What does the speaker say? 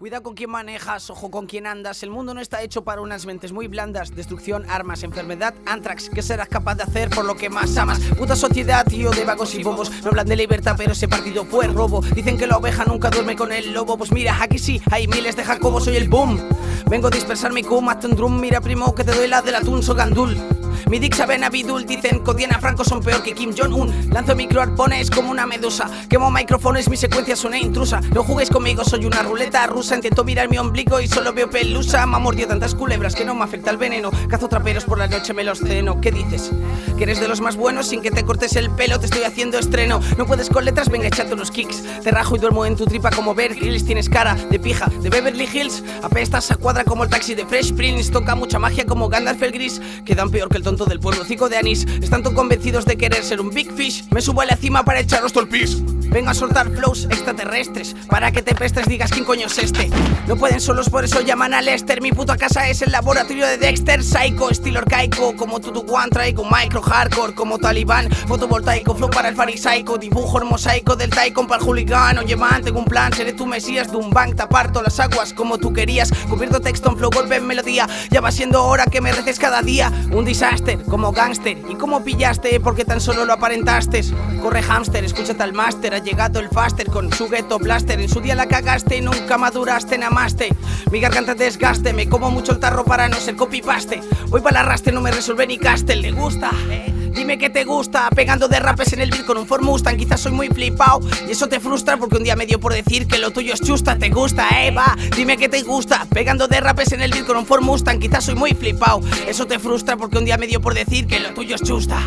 Cuida con quién manejas, ojo con quién andas. El mundo no está hecho para unas mentes muy blandas. Destrucción, armas, enfermedad, antrax. ¿Qué serás capaz de hacer por lo que más amas? Puta sociedad, tío, de vagos y bobos. No hablan de libertad, pero ese partido fue robo. Dicen que la oveja nunca duerme con el lobo. Pues mira, aquí sí, hay miles de Jacobos, soy el boom. Vengo a dispersar mi cum, hazte un drum. Mira, primo, que te doy la del atún, soy gandul. Mi dick sabe Abidul, dicen que Diana Franco son peor que Kim Jong-un. Lanzo microarpones como una medusa. Quemo micrófonos, mi secuencia suena intrusa. No jugues conmigo, soy una ruleta rusa. Intento mirar mi ombligo y solo veo pelusa. Me ha mordido tantas culebras que no me afecta el veneno. Cazo traperos por la noche, me los ceno. ¿Qué dices? Que eres de los más buenos sin que te cortes el pelo. Te estoy haciendo estreno. No puedes con letras, venga, échate unos kicks. Te rajo y duermo en tu tripa como Bear Grylls. Tienes cara de pija de Beverly Hills. Apestas a cuadra como el taxi de Fresh Prince. Toca mucha magia como Gandalf el Gris. Quedan peor que el tonto del pueblo. Cico de anís. Están tan convencidos de querer ser un Big Fish. Me subo a la cima para echaros todo. Vengo a soltar flows extraterrestres para que te prestes, digas quién coño es este. No pueden solos, por eso llaman a Lester. Mi puta casa es el laboratorio de Dexter. Psycho, estilo arcaico, como Tutu One, traigo micro hardcore, como Talibán. Fotovoltaico, flow para el farisaico. Dibujo el mosaico del taikon para el hooligan. Oye, man, tengo un plan, seré tu mesías de un bank. Taparto las aguas como tú querías. Cubierto texto en flow, golpe en melodía. Ya va siendo hora que me reces cada día. Un disaster, como gangster. ¿Y cómo pillaste? Porque tan solo lo aparentaste. Corre hamster, escúchate al máster llegado el faster con su ghetto blaster. En su día la cagaste y nunca maduraste, namaste. Mi garganta desgaste, me como mucho el tarro para no ser copypaste. Voy para la raste, no me resuelve ni castel, ¿le gusta? Dime que te gusta, pegando de rapes en el beat con un Ford Mustang Quizás soy muy flipao y eso te frustra porque un día me dio por decir que lo tuyo es chusta Te gusta, eh, dime que te gusta Pegando de rapes en el beat con un Ford Mustang Quizás soy muy flipao Eso te frustra porque un día me dio por decir que lo tuyo es chusta